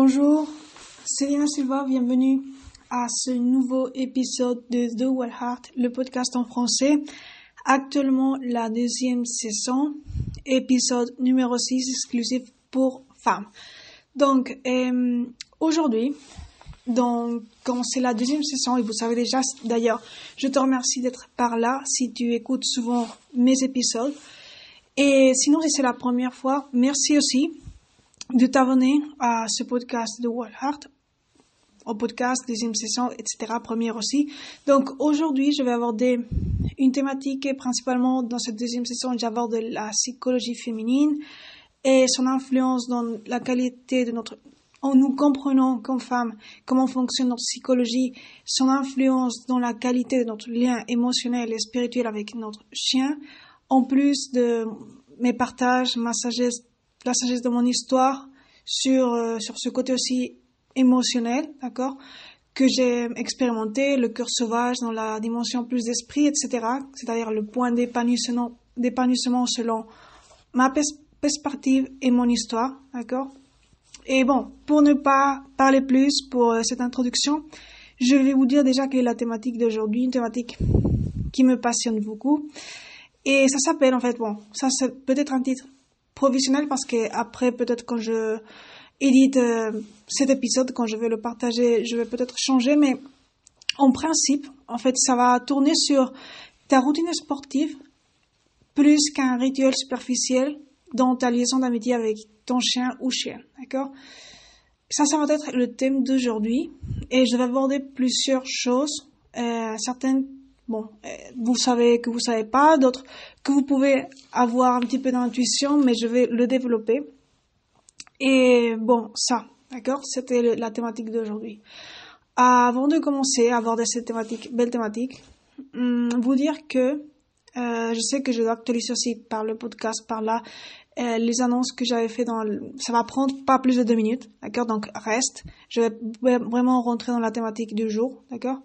Bonjour, c'est Silva, bienvenue à ce nouveau épisode de The Well Heart, le podcast en français. Actuellement la deuxième saison, épisode numéro 6 exclusif pour femmes. Donc euh, aujourd'hui, quand c'est la deuxième saison, et vous savez déjà d'ailleurs, je te remercie d'être par là si tu écoutes souvent mes épisodes. Et sinon, si c'est la première fois, merci aussi de t'abonner à ce podcast de Heart, au podcast, deuxième session, etc., première aussi. Donc aujourd'hui, je vais aborder une thématique et principalement dans cette deuxième session, j'aborde la psychologie féminine et son influence dans la qualité de notre en nous comprenant comme femme comment fonctionne notre psychologie, son influence dans la qualité de notre lien émotionnel et spirituel avec notre chien, en plus de mes partages, ma sagesse la sagesse de mon histoire sur, euh, sur ce côté aussi émotionnel, d'accord, que j'ai expérimenté, le cœur sauvage dans la dimension plus d'esprit, etc., c'est-à-dire le point d'épanouissement, d'épanouissement selon ma perspective et mon histoire, d'accord. Et bon, pour ne pas parler plus pour euh, cette introduction, je vais vous dire déjà quelle est la thématique d'aujourd'hui, une thématique qui me passionne beaucoup. Et ça s'appelle en fait, bon, ça c'est peut-être un titre professionnel parce que après peut-être quand je édite euh, cet épisode, quand je vais le partager, je vais peut-être changer, mais en principe, en fait, ça va tourner sur ta routine sportive plus qu'un rituel superficiel dans ta liaison d'amitié avec ton chien ou chien, d'accord? Ça, ça va être le thème d'aujourd'hui et je vais aborder plusieurs choses, euh, certaines bon, euh, vous savez que vous savez pas, d'autres que vous pouvez avoir un petit peu d'intuition, mais je vais le développer. Et bon, ça, d'accord, c'était la thématique d'aujourd'hui. Avant de commencer à aborder cette thématique, belle thématique, hum, vous dire que euh, je sais que je dois actualiser aussi par le podcast, par là, euh, les annonces que j'avais fait dans ça va prendre pas plus de deux minutes, d'accord? Donc reste, je vais vraiment rentrer dans la thématique du jour, d'accord?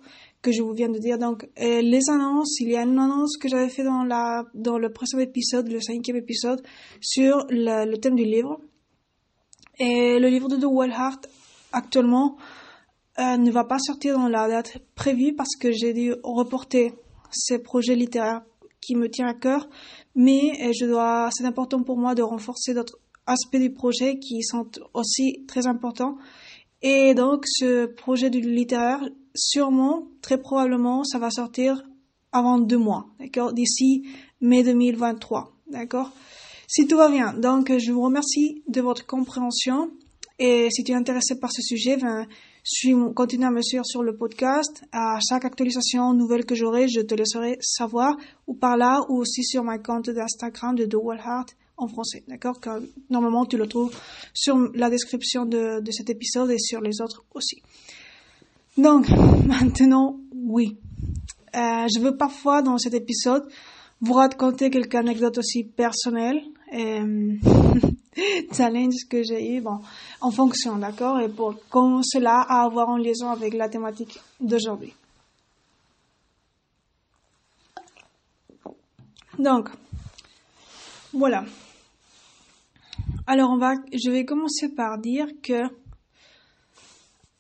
Que je vous viens de dire. Donc, euh, les annonces, il y a une annonce que j'avais fait dans la dans le précédent épisode, le cinquième épisode, sur le, thème du livre. Et le livre de The Well Heart, actuellement, euh, ne va pas sortir dans la date prévue parce que j'ai dû reporter ces projets littéraires qui me tiennent à cœur. Mais euh, je dois, c'est important pour moi de renforcer d'autres aspects du projet qui sont aussi très importants. Et donc, ce projet du littéraire, sûrement, très probablement, ça va sortir avant deux mois, d'accord, d'ici mai 2023, d'accord. Si tout va bien, donc je vous remercie de votre compréhension et si tu es intéressé par ce sujet, ben, suis, continue à me suivre sur le podcast. À chaque actualisation nouvelle que j'aurai, je te laisserai savoir ou par là ou aussi sur ma compte d'Instagram de The Heart français, d'accord Normalement, tu le trouves sur la description de, cet épisode et sur les autres aussi. Donc, maintenant, oui. Euh, je veux parfois, dans cet épisode, vous raconter quelques anecdotes aussi personnelles et challenges que j'ai eu, bon, en fonction, d'accord Et pour comment cela à avoir en liaison avec la thématique d'aujourd'hui. Donc, voilà. Alors, on va, je vais commencer par dire que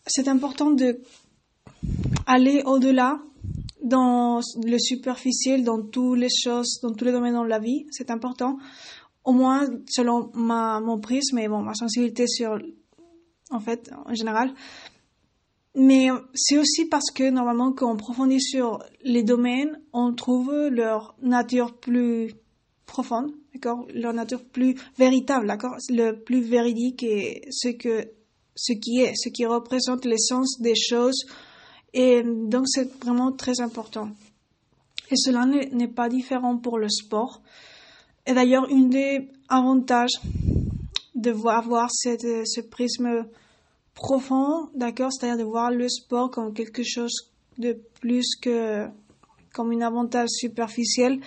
c'est important de aller au-delà dans le superficiel, dans toutes les choses, dans tous les domaines de la vie. C'est important. Au moins, selon ma, mon prisme et bon, ma sensibilité sur, en fait, en général. Mais c'est aussi parce que normalement, quand on profondit sur les domaines, on trouve leur nature plus profonde, d'accord, leur nature plus véritable, d'accord, le plus véridique et ce que, ce qui est, ce qui représente l'essence des choses et donc c'est vraiment très important. Et cela n'est pas différent pour le sport. Et d'ailleurs, une des avantages de voir, voir cette, ce prisme profond, d'accord, c'est-à-dire de voir le sport comme quelque chose de plus que comme un avantage superficiel,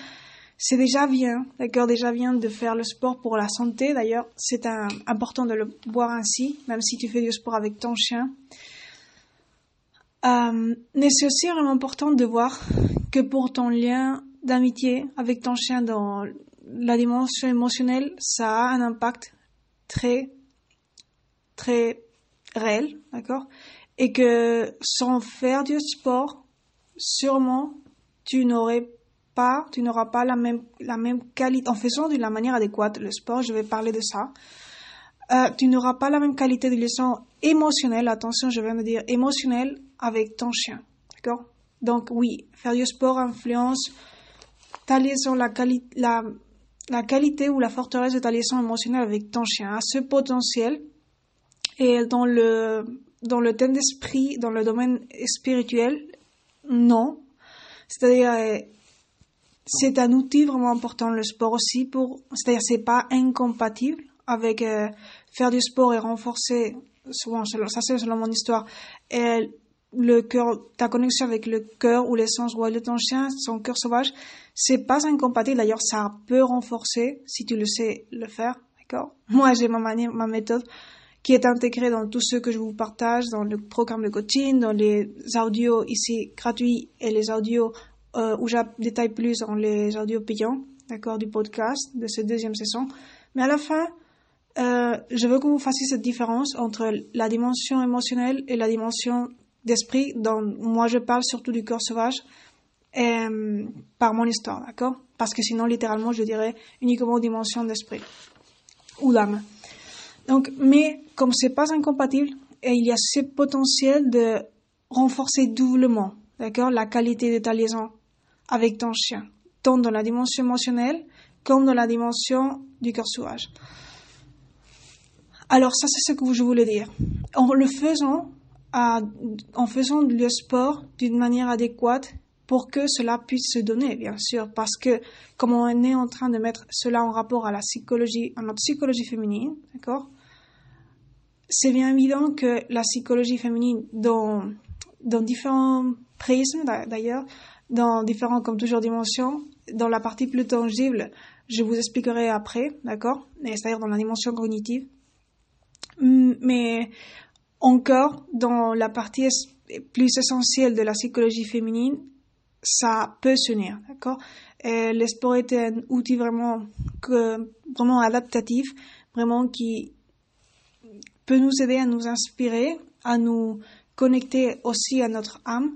c'est déjà bien, d'accord, déjà bien de faire le sport pour la santé. D'ailleurs, c'est important de le voir ainsi, même si tu fais du sport avec ton chien. Euh, mais c'est aussi vraiment important de voir que pour ton lien d'amitié avec ton chien dans la dimension émotionnelle, ça a un impact très, très réel, d'accord? Et que sans faire du sport, sûrement, tu n'aurais pas, tu n'auras pas la même, la même qualité, en faisant de la manière adéquate le sport, je vais parler de ça, euh, tu n'auras pas la même qualité de liaison émotionnelle, attention, je vais me dire émotionnelle avec ton chien, d'accord? Donc oui, faire du sport influence ta liaison, la, la, la qualité ou la forteresse de ta liaison émotionnelle avec ton chien, a ce potentiel et dans le, dans le thème d'esprit, dans le domaine spirituel, non. C'est-à-dire, euh, c'est un outil vraiment important le sport aussi pour, c'est-à-dire c'est pas incompatible avec euh, faire du sport et renforcer, souvent, ça c'est selon mon histoire, le cœur, ta connexion avec le cœur ou l'essence royale de ton chien, son cœur sauvage, c'est pas incompatible. D'ailleurs, ça peut renforcer si tu le sais le faire, d'accord? Moi, j'ai ma manière, ma méthode qui est intégrée dans tout ce que je vous partage, dans le programme de coaching, dans les audios ici gratuits et les audios euh, où je détaille plus dans les audios payants, d'accord, du podcast de cette deuxième saison. Mais à la fin, euh, je veux que vous fassiez cette différence entre la dimension émotionnelle et la dimension d'esprit. dont moi, je parle surtout du cœur sauvage euh, par mon histoire, d'accord? Parce que sinon, littéralement, je dirais uniquement dimension d'esprit ou d'âme. Donc, mais comme c'est pas incompatible, et il y a ce potentiel de renforcer doublement, d'accord, la qualité de ta liaison avec ton chien, tant dans la dimension émotionnelle comme dans la dimension du cœur sauvage. Alors ça, c'est ce que je voulais dire. En le faisant, en faisant le sport d'une manière adéquate pour que cela puisse se donner, bien sûr, parce que comme on est en train de mettre cela en rapport à la psychologie, à notre psychologie féminine, d'accord, c'est bien évident que la psychologie féminine, dans, dans différents prismes d'ailleurs, dans différents, comme toujours, dimensions, dans la partie plus tangible, je vous expliquerai après, d'accord? C'est-à-dire dans la dimension cognitive. Mais encore, dans la partie plus essentielle de la psychologie féminine, ça peut s'unir, d'accord? Le sport est un outil vraiment, vraiment adaptatif, vraiment qui, peut nous aider à nous inspirer, à nous connecter aussi à notre âme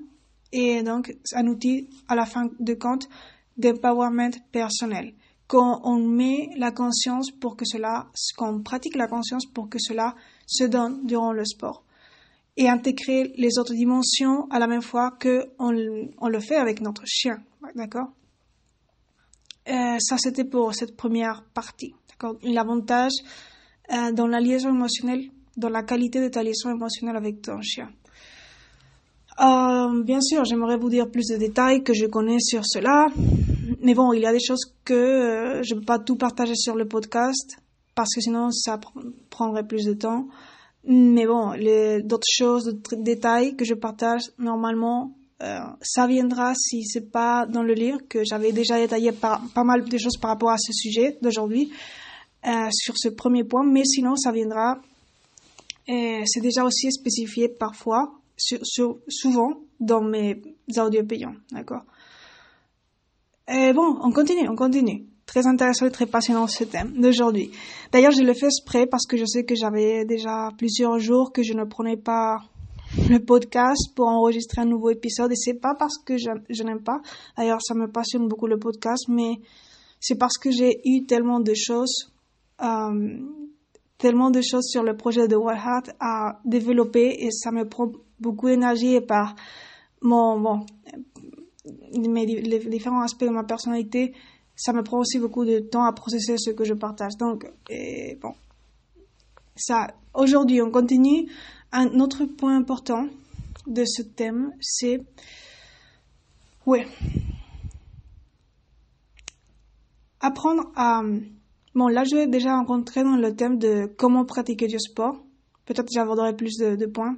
et donc un outil à la fin de compte d'empowerment personnel. Quand on met la conscience pour que cela, qu'on pratique la conscience pour que cela se donne durant le sport et intégrer les autres dimensions à la même fois que on, le fait avec notre chien, d'accord? Euh, Ça c'était pour cette première partie, d'accord? L'avantage euh, dans la liaison émotionnelle dans la qualité de ta liaison émotionnelle avec ton chien. Euh, bien sûr, j'aimerais vous dire plus de détails que je connais sur cela, mais bon, il y a des choses que euh, je ne peux pas tout partager sur le podcast parce que sinon ça prendrait plus de temps. Mais bon, d'autres choses, d'autres détails que je partage normalement, euh, ça viendra si c'est pas dans le livre que j'avais déjà détaillé pas mal de choses par rapport à ce sujet d'aujourd'hui sur ce premier point, mais sinon ça viendra. C'est déjà aussi spécifié parfois, souvent dans mes audios payants, d'accord Et bon, on continue, on continue. Très intéressant et très passionnant ce thème d'aujourd'hui. D'ailleurs, je le fais exprès parce que je sais que j'avais déjà plusieurs jours que je ne prenais pas le podcast pour enregistrer un nouveau épisode et c'est pas parce que je, je n'aime pas. D'ailleurs, ça me passionne beaucoup le podcast, mais c'est parce que j'ai eu tellement de choses euh, tellement de choses sur le projet de Wild Heart à développer et ça me prend beaucoup d'énergie et par mon, bon, les différents aspects de ma personnalité, ça me prend aussi beaucoup de temps à processer ce que je partage. Donc, et bon, ça, aujourd'hui, on continue. Un autre point important de ce thème, c'est, ouais, apprendre à Bon, là, je vais déjà rencontrer dans le thème de comment pratiquer du sport. Peut-être j'aborderai plus de, points.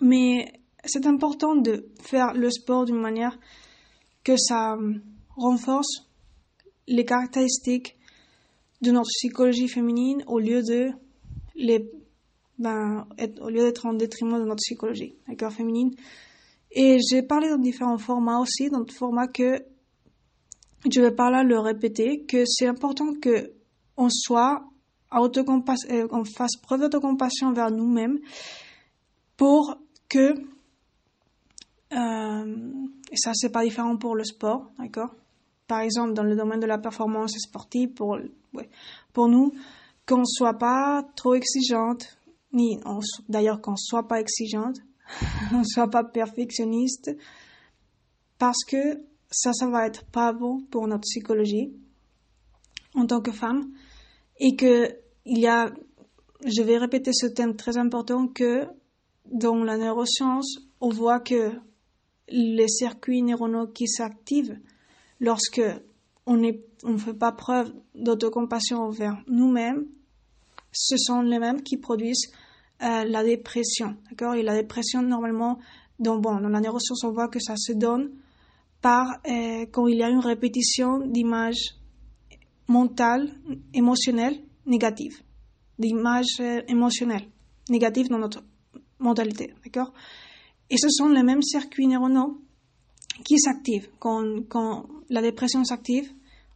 Mais c'est important de faire le sport d'une manière que ça renforce les caractéristiques de notre psychologie féminine au lieu de les ben, au lieu d'être en détriment de notre psychologie, d'accord, féminine. Et j'ai parlé dans différents formats aussi, dans le format que je vais par là le répéter, que c'est important que on soit euh, qu'on fasse preuve d'autocompassion vers nous-mêmes pour que, euh, et ça c'est pas différent pour le sport, d'accord? Par exemple, dans le domaine de la performance sportive, pour, pour nous, qu'on soit pas trop exigeante, ni d'ailleurs qu'on soit pas exigeante, on soit pas perfectionniste, parce que ça, ça va être pas bon pour notre psychologie en tant que femme et que il y a, je vais répéter ce thème très important que dans la neuroscience, on voit que les circuits neuronaux qui s'activent lorsque on ne fait pas preuve d'autocompassion envers nous-mêmes, ce sont les mêmes qui produisent euh, la dépression, d'accord? Et la dépression, normalement, dans, bon, dans la neuroscience, on voit que ça se donne par euh, quand il y a une répétition d'images mentales, émotionnelles, négatives, d'images euh, émotionnelles négatives dans notre mentalité, d'accord? Et ce sont les mêmes circuits neuronaux qui s'activent. Quand, quand la dépression s'active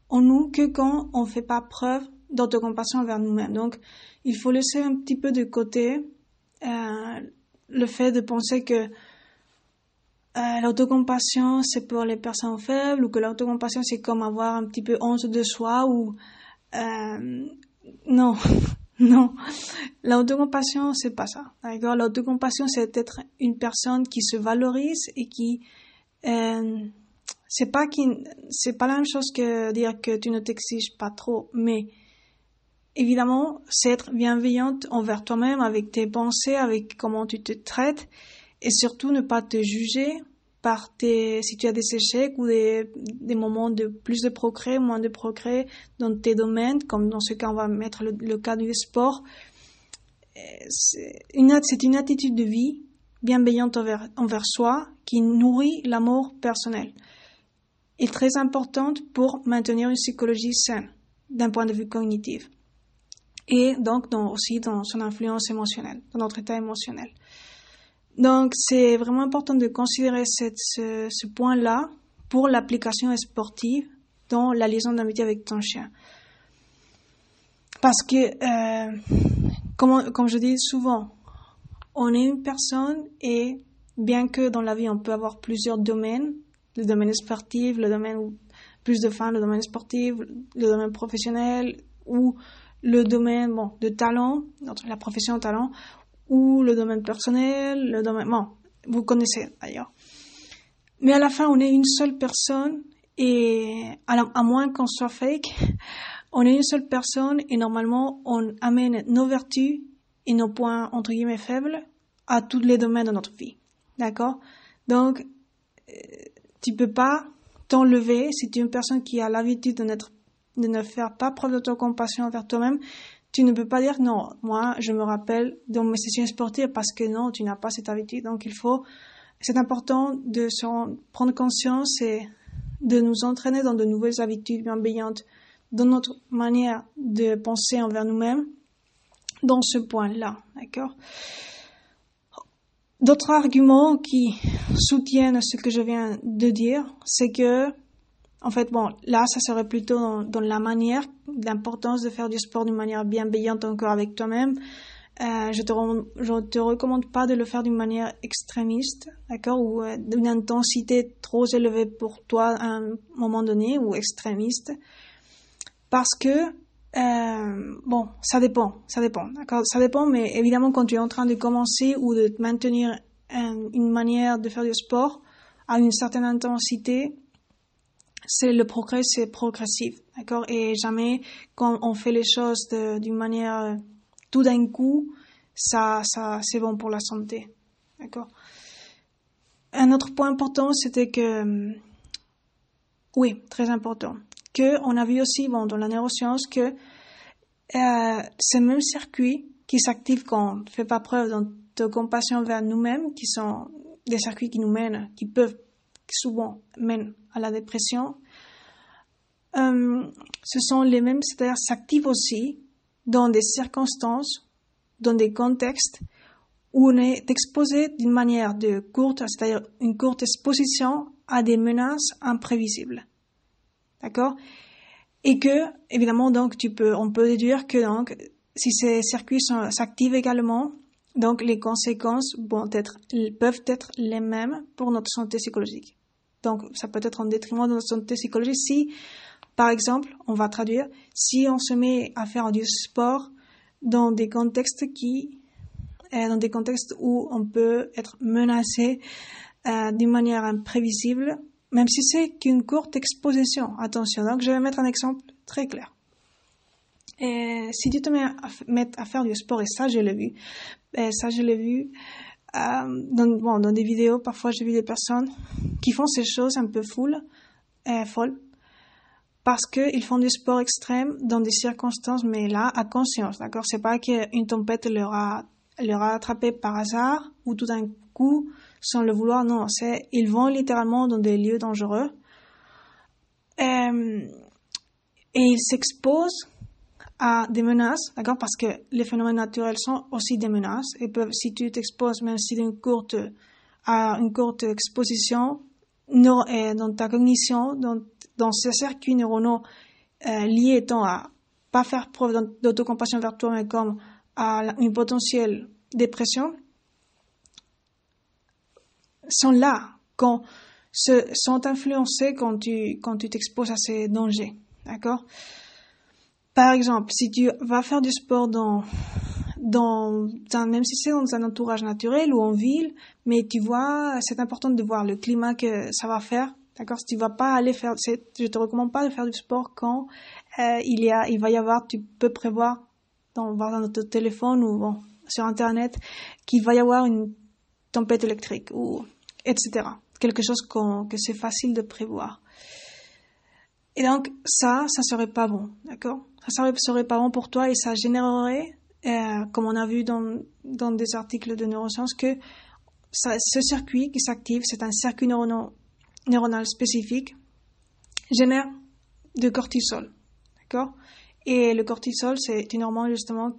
en nous que quand on ne fait pas preuve d'autocompassion envers nous-mêmes. Donc, il faut laisser un petit peu de côté euh, le fait de penser que euh, l'autocompassion c'est pour les personnes faibles ou que l'autocompassion c'est comme avoir un petit peu honte de soi ou euh, non non. L'autocompassion c'est pas ça d'accord? L'autocompassion c'est être une personne qui se valorise et qui euh, c'est pas qui c'est pas la même chose que dire que tu ne t'exiges pas trop mais évidemment, c'est être bienveillante envers toi-même, avec tes pensées, avec comment tu te traites, et surtout ne pas te juger si tu as des échecs ou des, moments de plus de progrès, moins de progrès dans tes domaines, comme dans ce cas, on va mettre le, cas du sport. C'est une, c'est une attitude de vie bienveillante envers, soi qui nourrit l'amour personnel et très importante pour maintenir une psychologie saine d'un point de vue cognitif et donc aussi dans son influence émotionnelle, dans notre état émotionnel. Donc c'est vraiment important de considérer ce, point-là pour l'application sportive dans la liaison d'amitié avec ton chien. Parce que, euh, comme, comme je dis souvent, on est une personne et bien que dans la vie on peut avoir plusieurs domaines, le domaine sportif, le domaine où plus de femmes, le domaine sportif, le domaine professionnel ou le domaine bon, de talent, la profession de talent, ou le domaine personnel, le domaine... Bon, vous connaissez d'ailleurs. Mais à la fin, on est une seule personne et à, moins qu'on soit fake, on est une seule personne et normalement, on amène nos vertus et nos points, entre guillemets, faibles à tous les domaines de notre vie. D'accord? Donc, euh, tu peux pas t'enlever si tu es une personne qui a l'habitude de de ne faire pas preuve d'autocompassion envers toi-même, tu ne peux pas dire non, moi je me rappelle dans mes sessions sportives parce que non, tu n'as pas cette habitude. Donc il faut, c'est important de se prendre conscience et de nous entraîner dans de nouvelles habitudes bienveillantes, dans notre manière de penser envers nous-mêmes, dans ce point-là, d'accord? D'autres arguments qui soutiennent ce que je viens de dire, c'est que en fait, bon, là, ça serait plutôt dans, la manière, l'importance de faire du sport d'une manière bienveillante encore avec toi-même. Euh, je te te recommande pas de le faire d'une manière extrémiste, d'accord, ou euh, d'une intensité trop élevée pour toi à un moment donné, ou extrémiste, parce que euh, bon, ça dépend, ça dépend, d'accord, ça dépend, mais évidemment quand tu es en train de commencer ou de maintenir une manière de faire du sport à une certaine intensité, c'est le progrès, c'est progressif, d'accord? Et jamais quand on fait les choses d'une manière euh, tout d'un coup, ça, ça, c'est bon pour la santé, d'accord? Un autre point important, c'était que, euh, oui, très important, que on a vu aussi, bon, dans la neuroscience, que euh, ces mêmes circuits qui s'activent quand on ne fait pas preuve de compassion vers nous-mêmes, qui sont des circuits qui nous mènent, qui peuvent souvent mènent à la dépression, euh, ce sont les mêmes, c'est-à-dire s'activent aussi dans des circonstances, dans des contextes où on est exposé d'une manière de courte, c'est-à-dire une courte exposition à des menaces imprévisibles. D'accord? Et que, évidemment, donc, on peut déduire que, donc, si ces circuits s'activent également, donc les conséquences peuvent être les mêmes pour notre santé psychologique. Donc ça peut être en détriment de notre santé psychologique si, par exemple, on va traduire, si on se met à faire du sport dans des contextes qui, euh, dans des contextes où on peut être menacé euh, d'une manière imprévisible, même si c'est qu'une courte exposition. Attention, donc je vais mettre un exemple très clair. Et si tu te mets à, faire du sport, et ça je l'ai vu, et ça je l'ai vu euh, dans, bon, dans des vidéos, parfois j'ai vu des personnes qui font ces choses un peu full, euh, folles, parce qu'ils font du sport extrême dans des circonstances, mais là, à conscience, d'accord? C'est pas qu'une tempête leur a, leur a attrapé par hasard, ou tout d'un coup, sans le vouloir, non, c'est, ils vont littéralement dans des lieux dangereux, euh, et ils s'exposent à des menaces, d'accord, parce que les phénomènes naturels sont aussi des menaces et si tu t'exposes même si d'une courte, à une courte exposition, dans ta cognition, dans, dans ces circuits neuronaux euh, liés étant à pas faire preuve d'autocompassion vers toi, mais comme à une potentielle dépression, sont là, quand, se, sont influencés quand tu, quand tu t'exposes à ces dangers, d'accord? Par exemple, si tu vas faire du sport dans, dans même si c'est dans un entourage naturel ou en ville, mais tu vois, c'est important de voir le climat que ça va faire. D'accord? Si tu vas pas aller faire, je te recommande pas de faire du sport quand euh, il y a, il va y avoir, tu peux prévoir dans, dans notre téléphone ou bon, sur internet qu'il va y avoir une tempête électrique ou etc. Quelque chose que c'est facile de prévoir. Et donc ça, ça serait pas bon, d'accord? Ça serait bon pour toi et ça générerait, euh, comme on a vu dans, dans des articles de neurosciences, que ce circuit qui s'active, c'est un circuit neuronal, spécifique, génère de cortisol. D'accord? Et le cortisol, c'est une hormone justement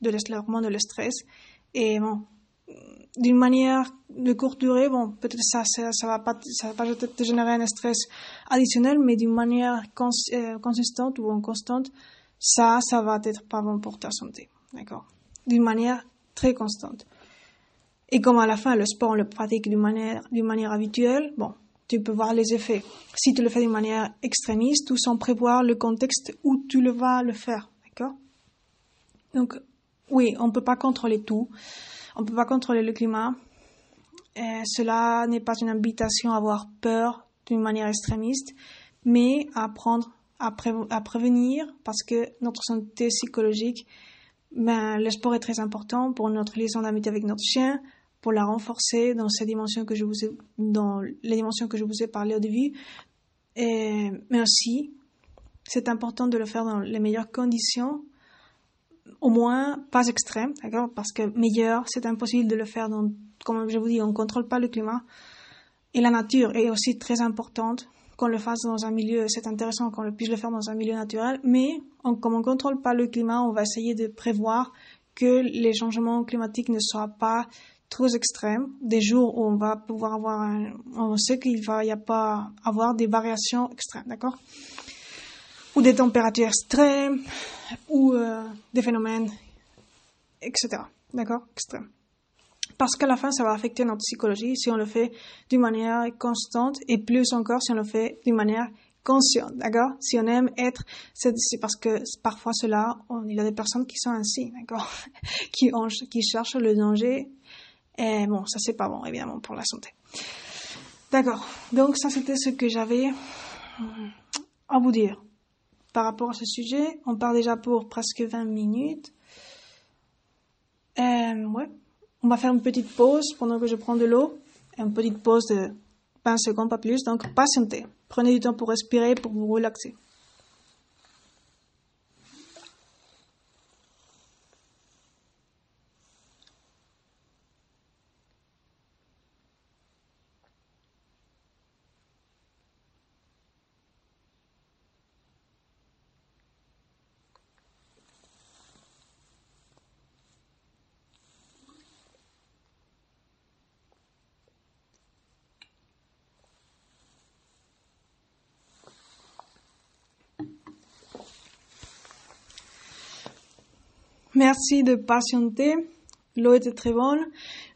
de l'hormone de le stress. Et bon, d'une manière de courte durée, bon, peut-être ça, ça, ça va pas, ça va te générer un stress additionnel, mais d'une manière euh, consistante ou en constante, ça, ça va être pas bon pour ta santé. D'accord? D'une manière très constante. Et comme à la fin, le sport, on le pratique d'une manière, d'une manière habituelle, bon, tu peux voir les effets. Si tu le fais d'une manière extrémiste ou sans prévoir le contexte où tu le vas le faire. D'accord? Donc, oui, on peut pas contrôler tout. On peut pas contrôler le climat. Et cela n'est pas une invitation à avoir peur d'une manière extrémiste, mais à prendre à, prévenir parce que notre santé psychologique, ben, le sport est très important pour notre liaison d'amitié avec notre chien, pour la renforcer dans ces dimensions que je vous ai, dans les dimensions que je vous ai parlé au début. Mais aussi, c'est important de le faire dans les meilleures conditions, au moins pas extrêmes, d'accord? Parce que meilleur, c'est impossible de le faire dans, comme je vous dis, on ne contrôle pas le climat. Et la nature est aussi très importante qu'on le fasse dans un milieu, c'est intéressant qu'on puisse le faire dans un milieu naturel, mais comme on ne contrôle pas le climat, on va essayer de prévoir que les changements climatiques ne soient pas trop extrêmes, des jours où on va pouvoir avoir un, on sait qu'il va y a pas avoir des variations extrêmes, d'accord? Ou des températures extrêmes, ou euh, des phénomènes, etc. D'accord? Extrêmes. Parce qu'à la fin, ça va affecter notre psychologie si on le fait d'une manière constante et plus encore si on le fait d'une manière consciente, d'accord? Si on aime être, c'est parce que parfois cela, il y a des personnes qui sont ainsi, d'accord? Qui, qui cherchent le danger. Et bon, ça c'est pas bon, évidemment, pour la santé. D'accord. Donc ça c'était ce que j'avais à vous dire par rapport à ce sujet. On part déjà pour presque 20 minutes. Euh, ouais. On va faire une petite pause pendant que je prends de l'eau. Une petite pause de 20 secondes, pas plus. Donc, patientez. Prenez du temps pour respirer, pour vous relaxer. Merci de patienter. L'eau était très bonne.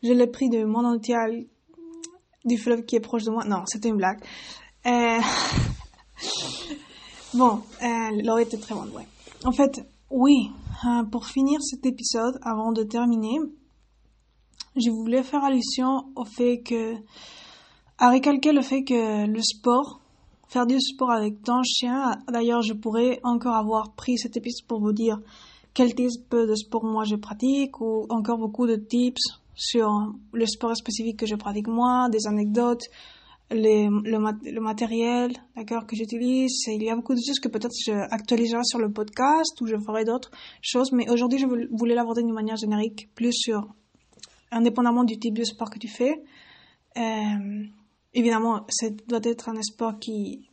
Je l'ai pris de mon entier du fleuve qui est proche de moi. Non, c'était une blague. Euh... bon, euh, l'eau était très bonne, ouais. En fait, oui, euh, pour finir cet épisode, avant de terminer, je voulais faire allusion au fait que, à recalquer le fait que le sport, faire du sport avec ton chien, d'ailleurs, je pourrais encore avoir pris cet épisode pour vous dire quel type de sport moi je pratique ou encore beaucoup de tips sur le sport spécifique que je pratique moi, des anecdotes, le, matériel d'accord que j'utilise. Il y a beaucoup de choses que peut-être je actualiserai sur le podcast ou je ferai d'autres choses, mais aujourd'hui je voulais l'aborder d'une manière générique, plus sur indépendamment du type de sport que tu fais. Euh, évidemment, ça doit être un sport qui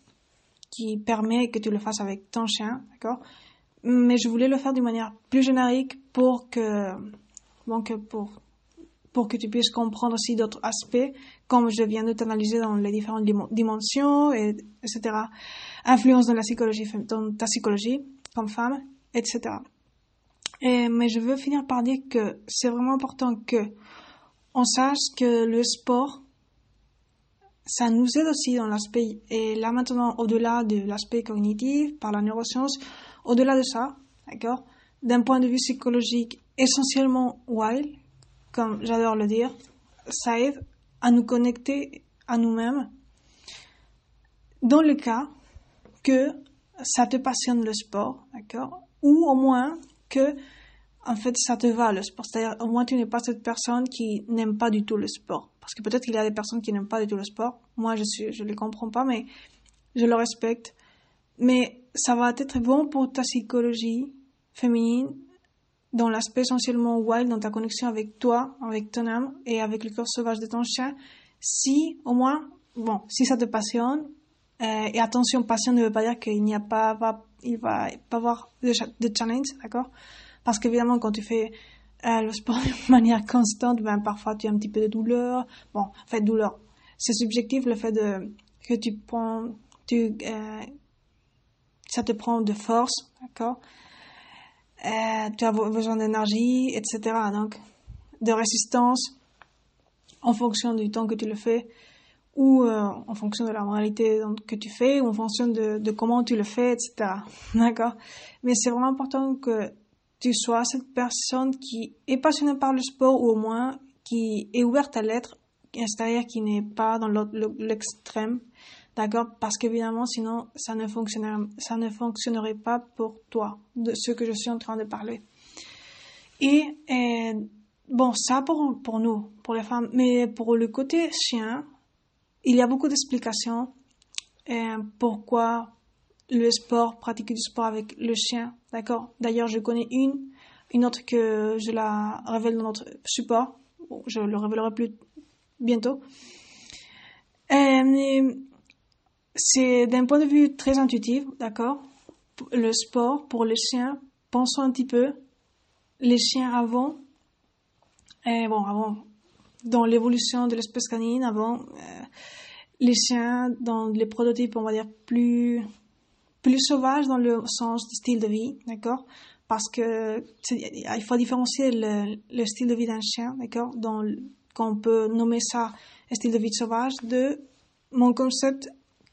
qui permet que tu le fasses avec ton chien, d'accord Mais je voulais le faire d'une manière plus générique pour que bon que pour pour que tu puisses comprendre aussi d'autres aspects, comme je viens de t'analyser dans les différentes dimensions, et, etc. Influence dans la psychologie, dans ta psychologie comme femme, etc. Et, mais je veux finir par dire que c'est vraiment important que on sache que le sport, ça nous aide aussi dans l'aspect, et là maintenant, au-delà de l'aspect cognitif, par la neuroscience, au-delà de ça, d'accord, d'un point de vue psychologique essentiellement wild, comme j'adore le dire, ça aide à nous connecter à nous-mêmes dans le cas que ça te passionne le sport, d'accord Ou au moins que, en fait, ça te va le sport. C'est-à-dire, au moins, tu n'es pas cette personne qui n'aime pas du tout le sport. Parce que peut-être qu'il y a des personnes qui n'aiment pas du tout le sport. Moi, je suis, je les comprends pas, mais je le respecte. Mais ça va être bon pour ta psychologie féminine dans l'aspect essentiellement wild, dans ta connexion avec toi, avec ton âme et avec le corps sauvage de ton chien, si au moins, bon, si ça te passionne, euh, et attention, passion ne veut pas dire qu'il n'y a pas, pas, il va pas avoir de, challenge, d'accord? Parce qu'évidemment, quand tu fais euh, le sport de manière constante, ben parfois tu as un petit peu de douleur. Bon, en fait, douleur, c'est subjectif le fait de que tu prends, tu, euh, ça te prend de force, d'accord? Euh, tu as besoin d'énergie, etc. Donc, de résistance en fonction du temps que tu le fais ou euh, en fonction de la moralité que tu fais ou en fonction de, de comment tu le fais, etc. D'accord? Mais c'est vraiment important que tu sois cette personne qui est passionnée par le sport ou au moins qui est ouverte à l'être, c'est-à-dire qui n'est pas dans l'extrême D'accord? Parce qu'évidemment, sinon, ça ne, fonctionnerait, pas pour toi, de ce que je suis en train de parler. Et, bon, ça pour, nous, pour les femmes. Mais pour le côté chien, il y a beaucoup d'explications pourquoi le sport, pratiquer du sport avec le chien. D'accord? D'ailleurs, je connais une, une autre que je la révèle dans notre support. je le révélerai plus bientôt. Euh, c'est d'un point de vue très intuitif, d'accord? Le sport pour les chiens, pensons un petit peu. Les chiens avant, et bon, avant, dans l'évolution de l'espèce canine, avant, euh, les chiens dans les prototypes, on va dire, plus, plus sauvages dans le sens du style de vie, d'accord? Parce que il faut différencier le, le style de vie d'un chien, d'accord? Qu'on peut nommer ça style de vie sauvage de mon concept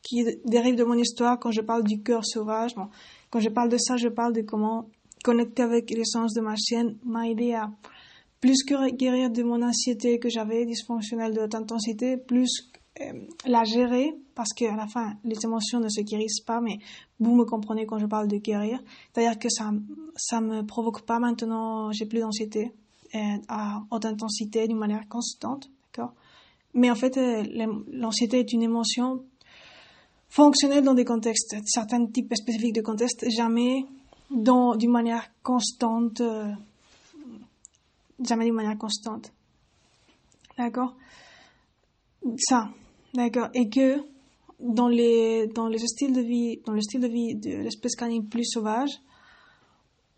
qui dérive de mon histoire. Quand je parle du cœur sauvage. Bon, quand je parle de ça, je parle de comment connecter avec l'essence de ma chienne m'a aidé à plus que guérir de mon anxiété que j'avais dysfonctionnelle de haute intensité, plus euh, la gérer parce qu'à la fin les émotions ne se guérissent pas mais vous me comprenez quand je parle de guérir. C'est-à-dire que ça ça me provoque pas maintenant j'ai plus d'anxiété euh, à haute intensité d'une manière constante mais en fait euh, l'anxiété est une émotion fonctionnel dans des contextes, certains types spécifiques de contextes, jamais d'une manière constante, euh, jamais d'une manière constante. D'accord? Ça, d'accord. Et que dans les, dans les styles de vie, dans le style de vie de l'espèce canine plus sauvage,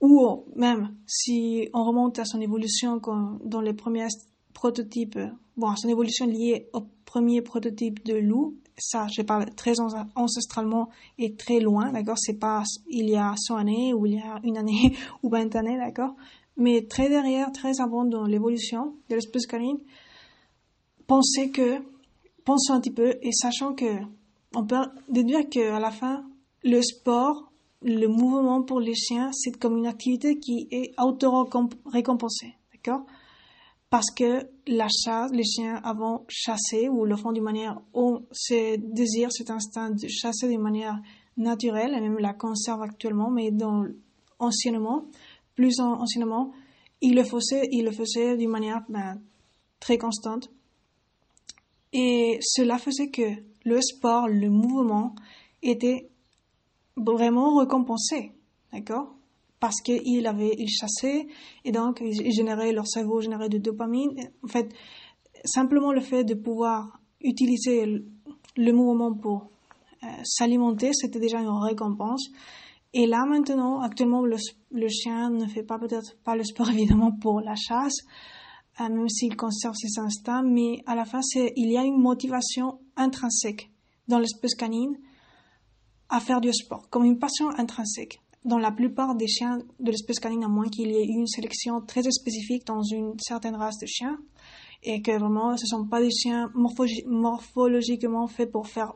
ou même si on remonte à son évolution dans les premiers prototypes, bon, à son évolution liée au premier prototype de loup, ça, je parle très ancestralement et très loin, d'accord? C'est pas il y a 100 années ou il y a une année ou 20 années, d'accord? Mais très derrière, très avant dans l'évolution de l'espèce canine, pensez que, pensons un petit peu et sachant que on peut déduire qu'à la fin, le sport, le mouvement pour les chiens, c'est comme une activité qui est auto-récompensée, d'accord? Parce que la chasse, les chiens avant chasser ou le font d'une manière, ont ce désir, cet instinct de chasser d'une manière naturelle, et même la conserve actuellement, mais dans, anciennement, plus anciennement, ils le faisaient, ils le faisaient d'une manière ben, très constante. Et cela faisait que le sport, le mouvement vraiment récompensé, d'accord? Parce qu'il avait, il chassait et donc il générait, leur cerveau générait de dopamine. En fait, simplement le fait de pouvoir utiliser le mouvement pour euh, s'alimenter, c'était déjà une récompense. Et là maintenant, actuellement, le, chien ne fait pas peut-être pas le sport évidemment pour la chasse, euh, même s'il conserve ses instincts, mais à la fin, il y a une motivation intrinsèque dans l'espèce canine à faire du sport, comme une passion intrinsèque. Dans la plupart des chiens de l'espèce canine, à moins qu'il y ait une sélection très spécifique dans une certaine race de chiens, et que vraiment ce ne sont pas des chiens morphologiquement faits pour faire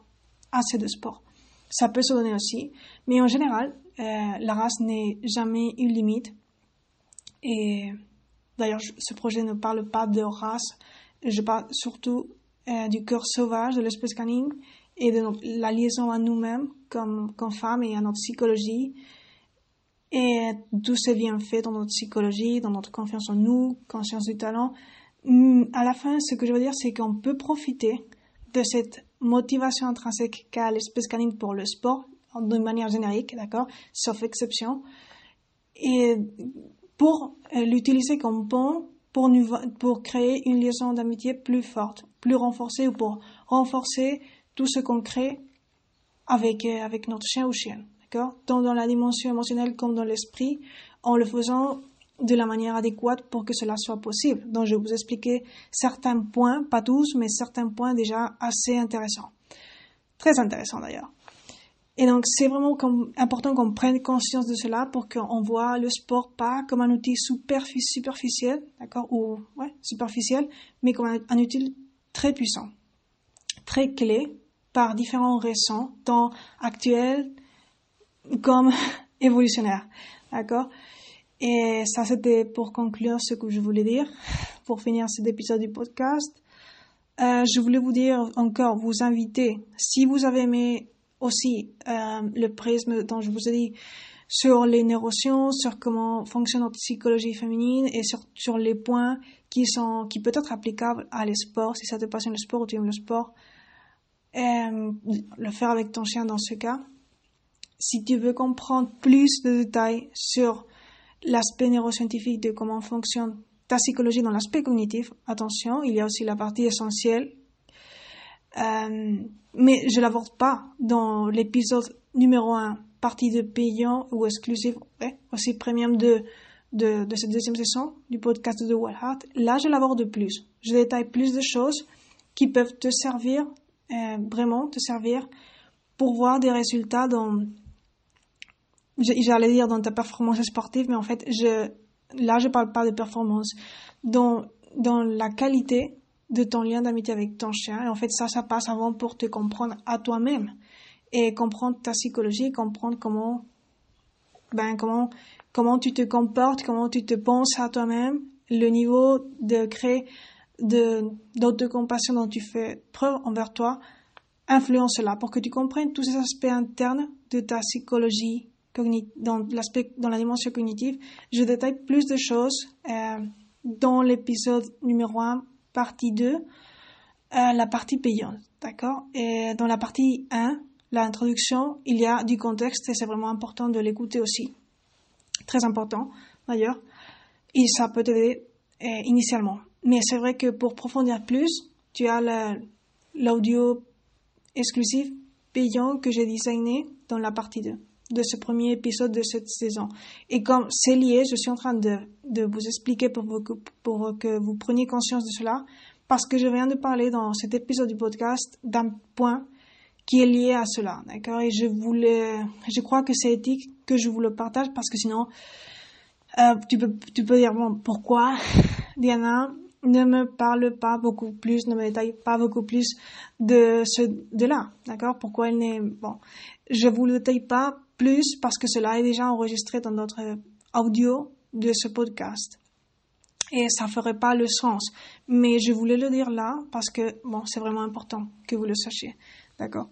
assez de sport. Ça peut se donner aussi, mais en général, euh, la race n'est jamais une limite. Et d'ailleurs, ce projet ne parle pas de race, je parle surtout euh, du cœur sauvage de l'espèce canine et de la liaison à nous-mêmes comme, comme femmes et à notre psychologie. Et tout ce fait dans notre psychologie, dans notre confiance en nous, conscience du talent. Mm, à la fin, ce que je veux dire, c'est qu'on peut profiter de cette motivation intrinsèque qu'a l'espèce canine pour le sport, d'une manière générique, d'accord, sauf exception, et pour euh, l'utiliser comme pont pour, pour créer une liaison d'amitié plus forte, plus renforcée ou pour renforcer tout ce qu'on crée avec, euh, avec notre chien ou chienne, Tant dans la dimension émotionnelle comme dans l'esprit, en le faisant de la manière adéquate pour que cela soit possible. Donc, je vais vous expliquer certains points, pas tous, mais certains points déjà assez intéressants. Très intéressants d'ailleurs. Et donc, c'est vraiment important qu'on prenne conscience de cela pour qu'on voit le sport pas comme un outil superficiel, d'accord, ou, ouais, superficiel, mais comme un, un outil très puissant, très clé par différents raisons, tant actuels comme évolutionnaires. D'accord? Et ça, c'était pour conclure ce que je voulais dire, pour finir cet épisode du podcast. Euh, je voulais vous dire encore, vous inviter, si vous avez aimé aussi euh, le prisme dont je vous ai dit sur les neurosciences, sur comment fonctionne notre psychologie féminine et sur, sur les points qui sont qui peut être applicables à les sports, si ça te passionne le sport ou tu aimes le sport, euh, le faire avec ton chien dans ce cas. Si tu veux comprendre plus de détails sur l'aspect neuroscientifique de comment fonctionne ta psychologie dans l'aspect cognitif, attention, il y a aussi la partie essentielle. Euh, mais je l'aborde pas dans l'épisode numéro 1, partie de payant ou exclusive, aussi premium de, de, cette deuxième saison du podcast de Wallheart. Là, je l'aborde plus. Je détaille plus de choses qui peuvent te servir euh, vraiment te servir pour voir des résultats dans, j'allais dire dans ta performance sportive, mais en fait, je, là, je parle pas de performance, dans, dans la qualité de ton lien d'amitié avec ton chien. Et en fait, ça, ça passe avant pour te comprendre à toi-même et comprendre ta psychologie, comprendre comment, ben, comment, comment tu te comportes, comment tu te penses à toi-même, le niveau de créer d'autocompassion dont tu fais preuve envers toi influence cela pour que tu comprennes tous ces aspects internes de ta psychologie dans dans la dimension cognitive. Je détaille plus de choses euh, dans l'épisode numéro 1, partie 2, euh, la partie payante, d'accord? Et dans la partie 1, l'introduction, il y a du contexte et c'est vraiment important de l'écouter aussi. Très important d'ailleurs. Et ça peut t'aider euh, initialement. Mais c'est vrai que pour profondir plus, tu as l'audio exclusif payant que j'ai designé dans la partie 2 de ce premier épisode de cette saison. Et comme c'est lié, je suis en train de, de vous expliquer pour, vous, pour que vous preniez conscience de cela, parce que je viens de parler dans cet épisode du podcast d'un point qui est lié à cela, d'accord? Et je voulais, je crois que c'est éthique que je vous le partage parce que sinon, euh, tu peux, tu peux dire bon, pourquoi Diana ne me parle pas beaucoup plus, ne me détaille pas beaucoup plus de ce, de là, d'accord? Pourquoi elle n'est bon Je vous le détaille pas plus parce que cela est déjà enregistré dans notre audio de ce podcast. Et ça ferait pas le sens. Mais je voulais le dire là parce que bon, c'est vraiment important que vous le sachiez, d'accord?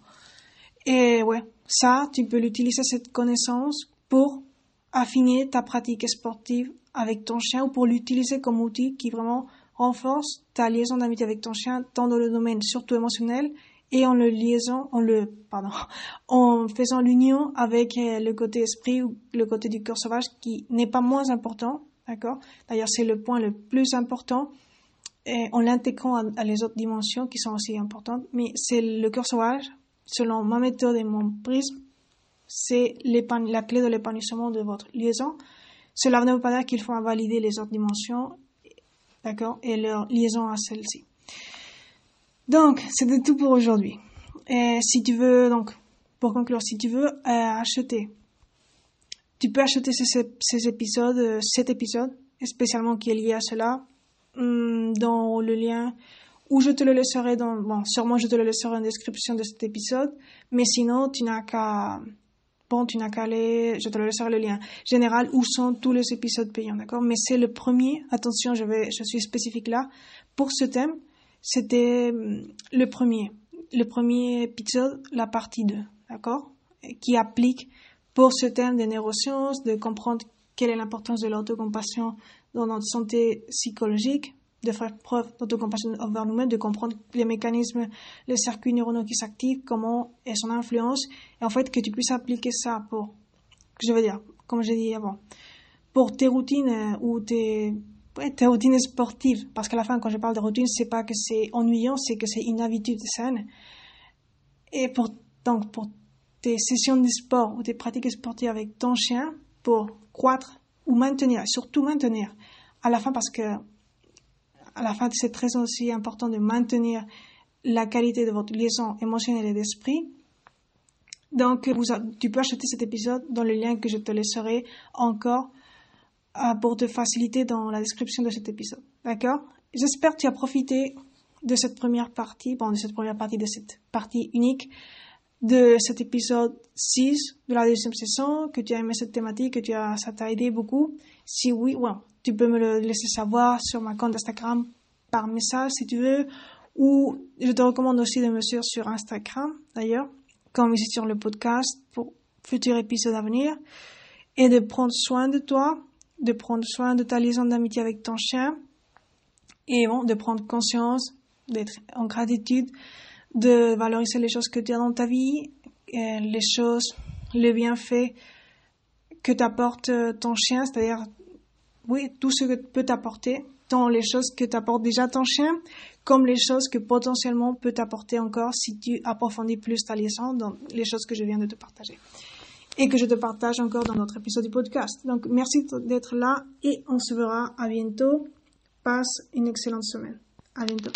Et ouais, ça, tu peux l'utiliser cette connaissance pour affiner ta pratique sportive avec ton chien ou pour l'utiliser comme outil qui vraiment renforce ta liaison d'amitié avec ton chien tant dans le domaine surtout émotionnel et en le liaison, en le, pardon, en faisant l'union avec euh, le côté esprit ou le côté du cœur sauvage qui n'est pas moins important, d'accord? D'ailleurs, c'est le point le plus important et en l'intégrant à, les autres dimensions qui sont aussi importantes, mais c'est le cœur sauvage, selon ma méthode et mon prisme, c'est la clé de l'épanouissement de votre liaison. Cela ne veut pas dire qu'il faut invalider les autres dimensions, d'accord, et leur liaison à celle-ci. Donc, c'était tout pour aujourd'hui. Et si tu veux, donc, pour conclure, si tu veux euh, acheter, tu peux acheter ces, épisodes, euh, cet épisode, spécialement qui est lié à cela, hum, dans le lien ou je te le laisserai dans, bon, sûrement je te le laisserai en description de cet épisode, mais sinon, tu n'as qu'à, bon, tu n'as qu'à aller, je te le laisserai le lien général où sont tous les épisodes payants, d'accord? Mais c'est le premier, attention, je vais, je suis spécifique là, pour ce thème, c'était hum, le premier, le premier épisode, la partie 2, d'accord Qui applique pour ce thème des neurosciences, de comprendre quelle est l'importance de l'autocompassion dans notre santé psychologique, de faire preuve d'autocompassion envers nous-mêmes, de comprendre les mécanismes, les circuits neuronaux qui s'activent, comment est son influence, et en fait que tu puisses appliquer ça pour, je veux dire, comme j'ai dit avant, pour tes routines euh, ou tes ouais, tes routines sportives. Parce qu'à la fin, quand je parle de routine, c'est pas que c'est ennuyant, c'est que c'est une habitude saine. Et pour, donc, pour tes sessions de sport ou tes pratiques sportives avec ton chien, pour croître ou maintenir, surtout maintenir, à la fin, parce que, à la fin, c'est très aussi important de maintenir la qualité de votre liaison émotionnelle et d'esprit. Donc, tu peux acheter cet épisode dans le lien que je te laisserai encore pour te faciliter dans la description de cet épisode. D'accord? J'espère que tu as profité de cette première partie, bon, de cette première partie, de cette partie unique de cet épisode 6 de la deuxième saison, que tu as aimé cette thématique, que tu as, ça t'a aidé beaucoup. Si oui, tu peux me le laisser savoir sur ma compte Instagram par message si tu veux, ou je te recommande aussi de me suivre sur Instagram d'ailleurs, comme ici sur le podcast pour futurs épisodes à venir, et de prendre soin de toi de prendre soin de ta liaison d'amitié avec ton chien et bon, de prendre conscience, d'être en gratitude, de valoriser les choses que tu as dans ta vie, les choses, les bienfaits que t'apporte ton chien, c'est-à-dire, oui, tout ce que peut t'apporter, tant les choses que t'apporte déjà ton chien, comme les choses que potentiellement peut t'apporter encore si tu approfondis plus ta liaison dans les choses que je viens de te partager et que je te partage encore dans notre épisode du podcast. Donc, merci d'être là et on se verra à bientôt. Passe une excellente semaine. À bientôt.